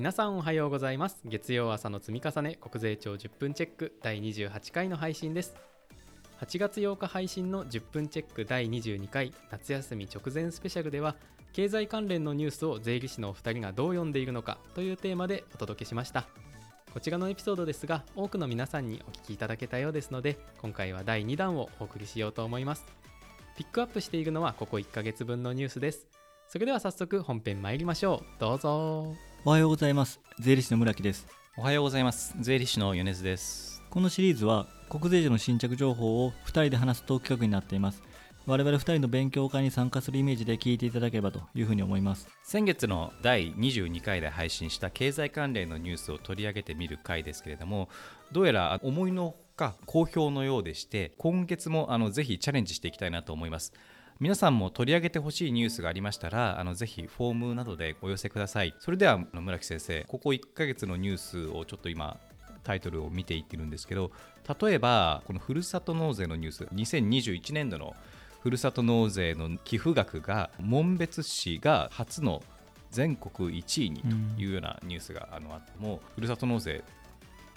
皆さんおはようございます。月曜朝の積み重ね国税庁10分チェック第28回の配信です。8月8日配信の10分チェック第22回夏休み直前スペシャルでは経済関連のニュースを税理士のお二人がどう読んでいるのかというテーマでお届けしました。こちらのエピソードですが多くの皆さんにお聞きいただけたようですので今回は第2弾をお送りしようと思います。ピックアップしているのはここ1ヶ月分のニュースです。それでは早速本編参りましょう。どうぞ。おはようございます。税理士の村木です。おはようございます。税理士の米津です。このシリーズは国税庁の新着情報を2人で話すトーク企画になっています。我々2人の勉強会に参加するイメージで聞いていただければというふうに思います。先月の第22回で配信した経済関連のニュースを取り上げてみる回ですけれどもどうやら思いのほか好評のようでして今月もあのぜひチャレンジしていきたいなと思います皆さんも取り上げてほしいニュースがありましたらあのぜひフォームなどでお寄せください。それでは村木先生ここ1ヶ月のニュースをちょっと今タイトルを見ていってるんですけど例えばこのふるさと納税のニュース2021年度のふるさと納税の寄付額が紋別市が初の全国1位にというようなニュースがあのあってもふるさと納税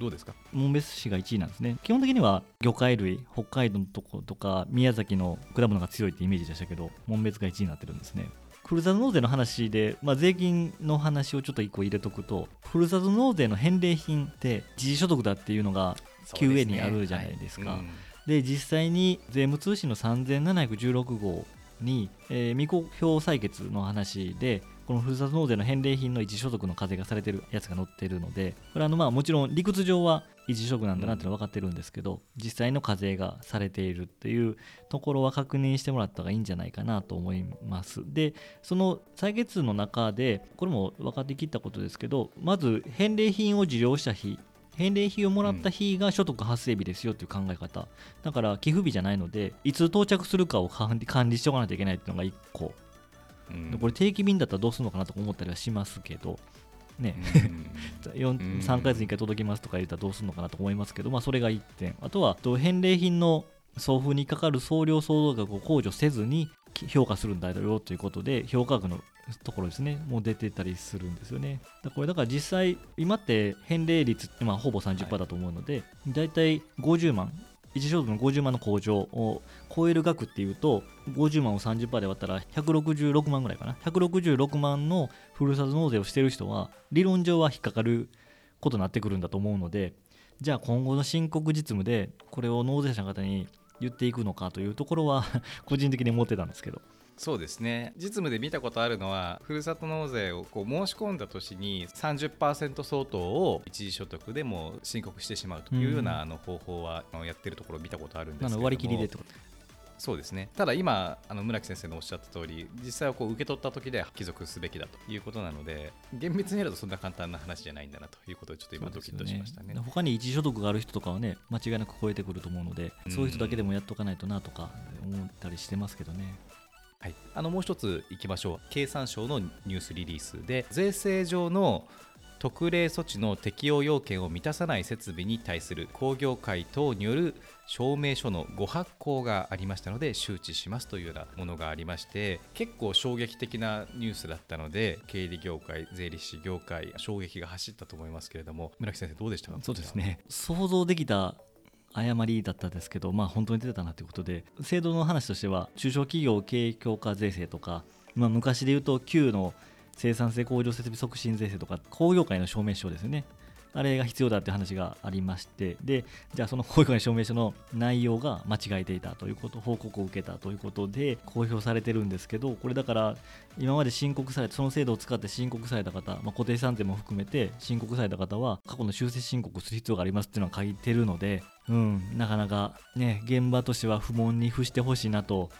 どうですか？紋別市が1位なんですね。基本的には魚介類北海道のとことか宮崎の果物が強いってイメージでしたけど紋別が1位になってるんですね。ふるさと納税の話で、まあ、税金の話をちょっと1個入れとくとふるさと納税の返礼品って自治所得だっていうのが QA にあるじゃないですか。で、実際に税務通信の3716号に、えー、未公表採決の話でこのふるさと納税の返礼品の一時所得の課税がされてるやつが載ってるのでこれはあのまあもちろん理屈上は一時所得なんだなっていうのは分かってるんですけど、実際の課税がされているっていうところは確認してもらった方がいいんじゃないかなと思いますでその採決の中でこれも分かってきったことですけどまず返礼品を受領した日返礼品をもらった日が所得発生日ですよっていう考え方、だから寄付日じゃないのでいつ到着するかを管理しておかないといけないっていうのが1個、これ定期便だったらどうするのかなと思ったりはしますけど、ね、3ヶ月に1回届きますとか言ったらどうするのかなと思いますけど、まあ、それが1点。あとは、返礼品の送付にかかる送料総動額を控除せずに評価するんだよということで、評価額のところですね、もう出てたりするんですよね。だこれだから実際、今って返礼率ってまあほぼ30%だと思うので、だいたい50万、一所得の50万の向上を超える額っていうと50万を30%で割ったら166万ぐらいかな。166万のふるさと納税をしてる人は理論上は引っかかることになってくるんだと思うのでじゃあ今後の申告実務でこれを納税者の方に言っていくのかというところは個人的に思ってたんですけど。そうですね。実務で見たことあるのはふるさと納税をこう申し込んだ年に30%相当を一時所得でも申告してしまうというようなあの方法はやってるところを見たことあるんですけど割り切りでってことそうですね。ただ今あの村木先生のおっしゃった通り実際はこう受け取った時で帰属すべきだということなので厳密にやるとそんな簡単な話じゃないんだなということでちょっと今ドキッとしましたねね。他に一時所得がある人とかはね間違いなく超えてくると思うので、そういう人だけでもやっとかないとなとか思ったりしてますけどねはい、あのもう一ついきましょう。経産省のニュースリリースで税制上の特例措置の適用要件を満たさない設備に対する工業会等による証明書のご発行がありましたので周知しますというようなものがありまして結構衝撃的なニュースだったので経理業界税理士業界衝撃が走ったと思いますけれども村木先生どうでしたか？そうですね。想像できた誤りだったですけど、まあ、本当に出てたなということで制度の話としては中小企業経営強化税制とか、まあ、昔で言うと旧の生産性向上設備促進税制とか工業界の証明書ですよね。あれが必要だって話がありましてでじゃあその公開証明書の内容が間違えていたということ報告を受けたということで公表されてるんですけどこれだから今まで申告されたその制度を使って申告された方、まあ、固定資産税も含めて申告された方は過去の修正申告をする必要がありますっていうのは書いてるので、うん、なかなかね現場としては不問に付してほしいなと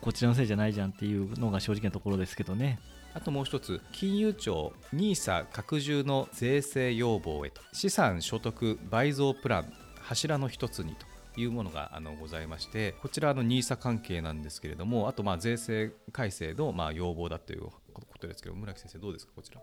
こちらのせいじゃないじゃんっていうのが正直なところですけどね。あともう一つ金融庁 NISA 拡充の税制要望へと資産所得倍増プラン柱の一つにというものがあのございましてこちらの NISA 関係なんですけれどもあとまあ税制改正のまあ要望だということですけど村木先生どうですかこちら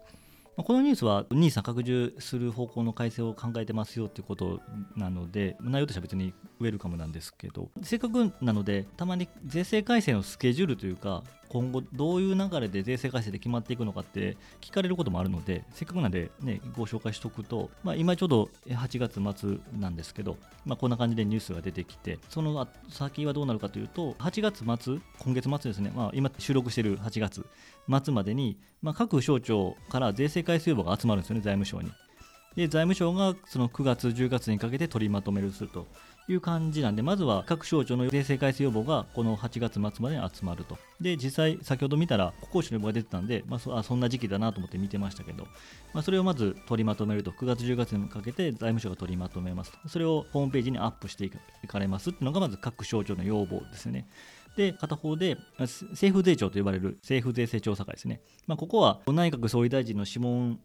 このニュースは NISA 拡充する方向の改正を考えてますよということなので内容としては別にウェルカムなんですけどせっかくなのでたまに税制改正のスケジュールというか今後どういう流れで税制改正で決まっていくのかって聞かれることもあるのでせっかくなんで、ね、ご紹介しておくと、まあ、今ちょうど8月末なんですけど、まあ、こんな感じでニュースが出てきてその先はどうなるかというと8月末今月末ですね、まあ、今収録している8月末までに、まあ、各省庁から税制改正要望が集まるんですよね財務省に。で財務省がその9月、10月にかけて取りまとめるするという感じなんで、まずは各省庁の税制改正要望がこの8月末までに集まると。で、実際、先ほど見たら、国交省の要望が出てたんで、まあそ、あそんな時期だなと思って見てましたけど、まあ、それをまず取りまとめると、9月、10月にかけて財務省が取りまとめますと。それをホームページにアップしていかれますっていうのが、まず各省庁の要望ですね。で、片方で、政府税調と呼ばれる政府税制調査会ですね。まあ、ここは内閣総理大臣の諮問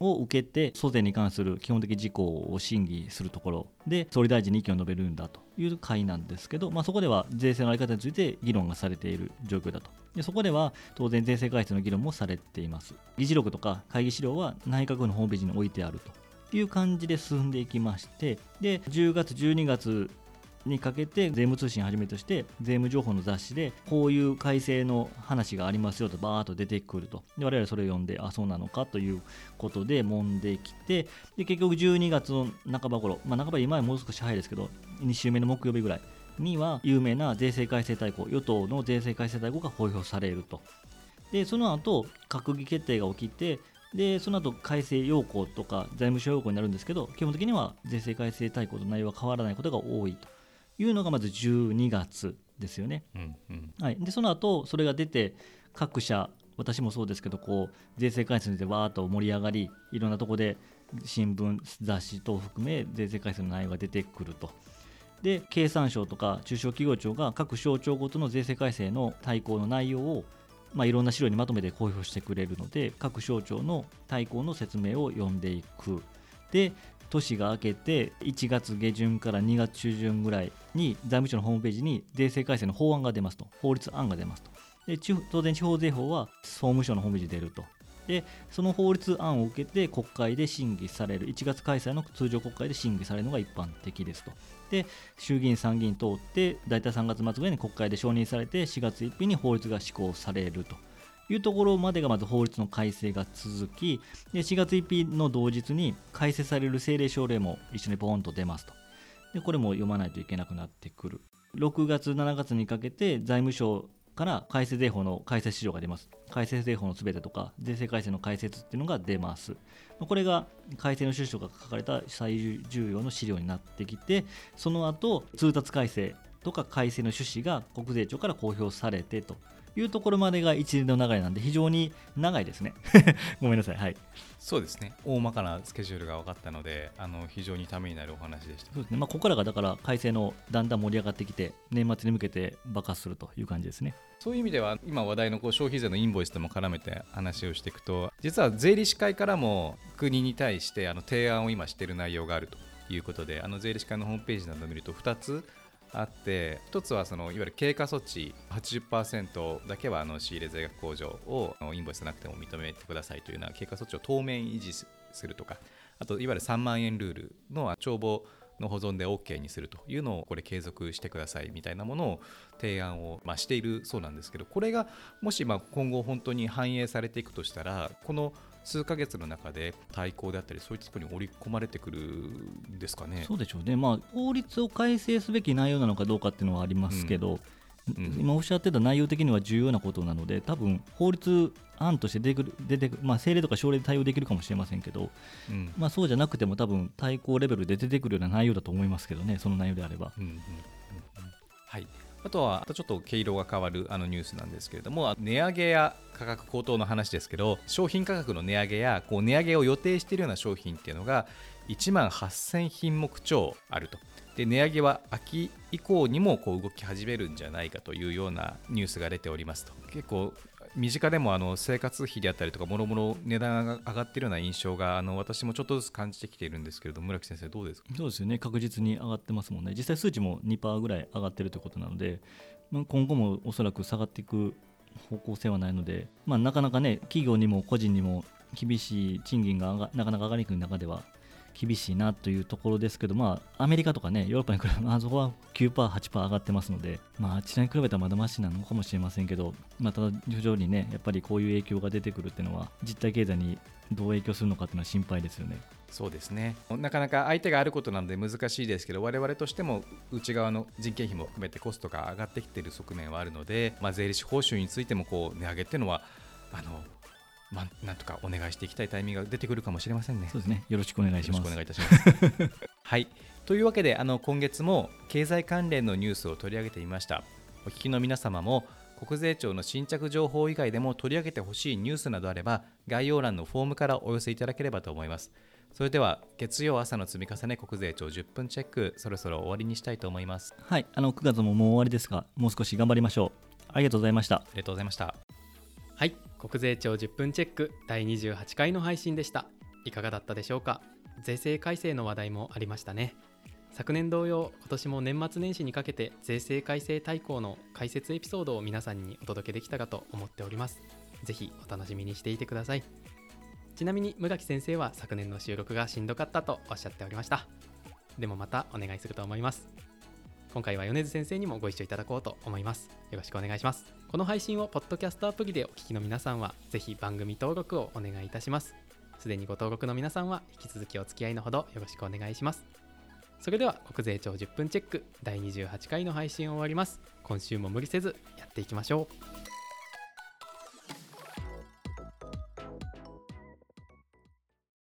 を受けて、租税に関する基本的事項を審議するところで、総理大臣に意見を述べるんだという会なんですけど、まあ、そこでは税制の在り方について議論がされている状況だと。でそこでは当然税制改正の議論もされています。議事録とか会議資料は内閣府のホームページに置いてあるという感じで進んでいきまして、で10月、12月にかけて税務通信はじめとして税務情報の雑誌でこういう改正の話がありますよとバーッと出てくると。で我々それを読んであそうなのかということで揉んできてで結局12月の半ば頃、まあ、半ば今はもう少し早いですけど2週目の木曜日ぐらいには有名な税制改正大綱与党の税制改正大綱が公表されると。でその後閣議決定が起きてでその後改正要項とか財務省要項になるんですけど基本的には税制改正大綱と内容は変わらないことが多いと。いうのがまず12月ですよね。うんうん、はい、でその後それが出て各社私もそうですけどこう税制改正についてわーっと盛り上がりいろんなところで新聞雑誌等を含め税制改正の内容が出てくると。で経産省とか中小企業庁が各省庁ごとの税制改正の対抗の内容をまあ、いろんな資料にまとめて公表してくれるので各省庁の対抗の説明を読んでいくで年が明けて1月下旬から2月中旬ぐらいに財務省のホームページに税制改正の法案が出ますと。法律案が出ますと。で当然地方税法は総務省のホームページに出ると。でその法律案を受けて国会で審議される。1月開催の通常国会で審議されるのが一般的ですと。で衆議院参議院通って大体3月末ぐらいに国会で承認されて4月1日に法律が施行されると。いうところまでがまず法律の改正が続きで4月1日の同日に改正される政令省令も一緒にポーンと出ますと。でこれも読まないといけなくなってくる。6月7月にかけて財務省から改正税法の改正資料が出ます。改正税法のすべてとか税制改正の解説っていうのが出ます。これが改正の趣旨とか書かれた最重要の資料になってきてその後通達改正とか改正の趣旨が国税庁から公表されてと。いうところまでが一連の流れなんで非常に長いですね。ごめんなさい。はい。そうですね。大まかなスケジュールが分かったのであの非常にためになるお話でした。そうですね。まあここからがだから改正のだんだん盛り上がってきて年末に向けて爆発するという感じですね。そういう意味では今話題のこう消費税のインボイスとも絡めて話をしていくと実は税理士会からも国に対してあの提案を今している内容があるということであの税理士会のホームページなどを見ると2つあって1つはそのいわゆる経過措置80%だけはあの仕入れ税額控除をインボイスなくても認めてくださいというような経過措置を当面維持するとかあといわゆる3万円ルールの帳簿の保存で OK にするというのをこれ継続してくださいみたいなものを提案をましているそうなんですけどこれがもしま今後本当に反映されていくとしたらこの数ヶ月の中で対抗であったりそういったところに織り込まれてくるんですかね。そうでしょうね、まあ、法律を改正すべき内容なのかどうかっていうのはありますけど、うん、今おっしゃってた内容的には重要なことなので多分法律案として出てくる出てまあ、政令とか省令で対応できるかもしれませんけど、うん、まあ、そうじゃなくても多分対抗レベルで出てくるような内容だと思いますけどねその内容であれば。うんうんうん、はいあとは、ちょっと毛色が変わるあのニュースなんですけれども、値上げや価格高騰の話ですけど、商品価格の値上げやこう値上げを予定しているような商品っていうのが、1万8000品目超あると。で値上げは秋以降にもこう動き始めるんじゃないかというようなニュースが出ておりますと結構身近でもあの生活費であったりとかもろもろ値段が上がっているような印象があの私もちょっとずつ感じてきているんですけれど村木先生どうですか？そうですよね確実に上がってますもんね。実際数値も2%ぐらい上がっているということなので、まあ、今後もおそらく下がっていく方向性はないので、まあ、なかなかね企業にも個人にも厳しい賃金がなかなか上がりにくい中では厳しいなというところですけど、まあ、アメリカとかね、ヨーロッパに比べて、あそこは9%、8%上がってますので、まあ、あちらに比べたらまだましなのかもしれませんけど、まあ、ただ、徐々にね、やっぱりこういう影響が出てくるっていうのは、実体経済にどう影響するのかっていうのは心配ですよね。そうですねなかなか相手があることなので難しいですけど我々としても内側の人件費も含めてコストが上がってきている側面はあるので、まあ、税理士報酬についてもこう値上げっていうのはあのまあ、なんとかお願いしていきたいタイミングが出てくるかもしれませんね。そうですね。よろしくお願いします。よろしくお願いいたします。はい。というわけで、あの今月も経済関連のニュースを取り上げてみました。お聞きの皆様も国税庁の新着情報以外でも取り上げてほしいニュースなどあれば概要欄のフォームからお寄せいただければと思います。それでは月曜朝の積み重ね国税庁10分チェックそろそろ終わりにしたいと思います。はい。あの9月ももう終わりですが、もう少し頑張りましょう。ありがとうございました。ありがとうございました。はい国税庁10分チェック第28回の配信でした。いかがだったでしょうか？税制改正の話題もありましたね。昨年同様今年も年末年始にかけて税制改正大綱の解説エピソードを皆さんにお届けできたかと思っております。ぜひお楽しみにしていてください。ちなみに村木先生は昨年の収録がしんどかったとおっしゃっておりました。でもまたお願いすると思います。今回は米津先生にもご一緒いただこうと思います。よろしくお願いします。この配信をポッドキャストアプリでお聞きの皆さんはぜひ番組登録をお願いいたします。すでにご登録の皆さんは引き続きお付き合いのほどよろしくお願いします。それでは国税庁10分チェック第28回の配信を終わります。今週も無理せずやっていきましょう。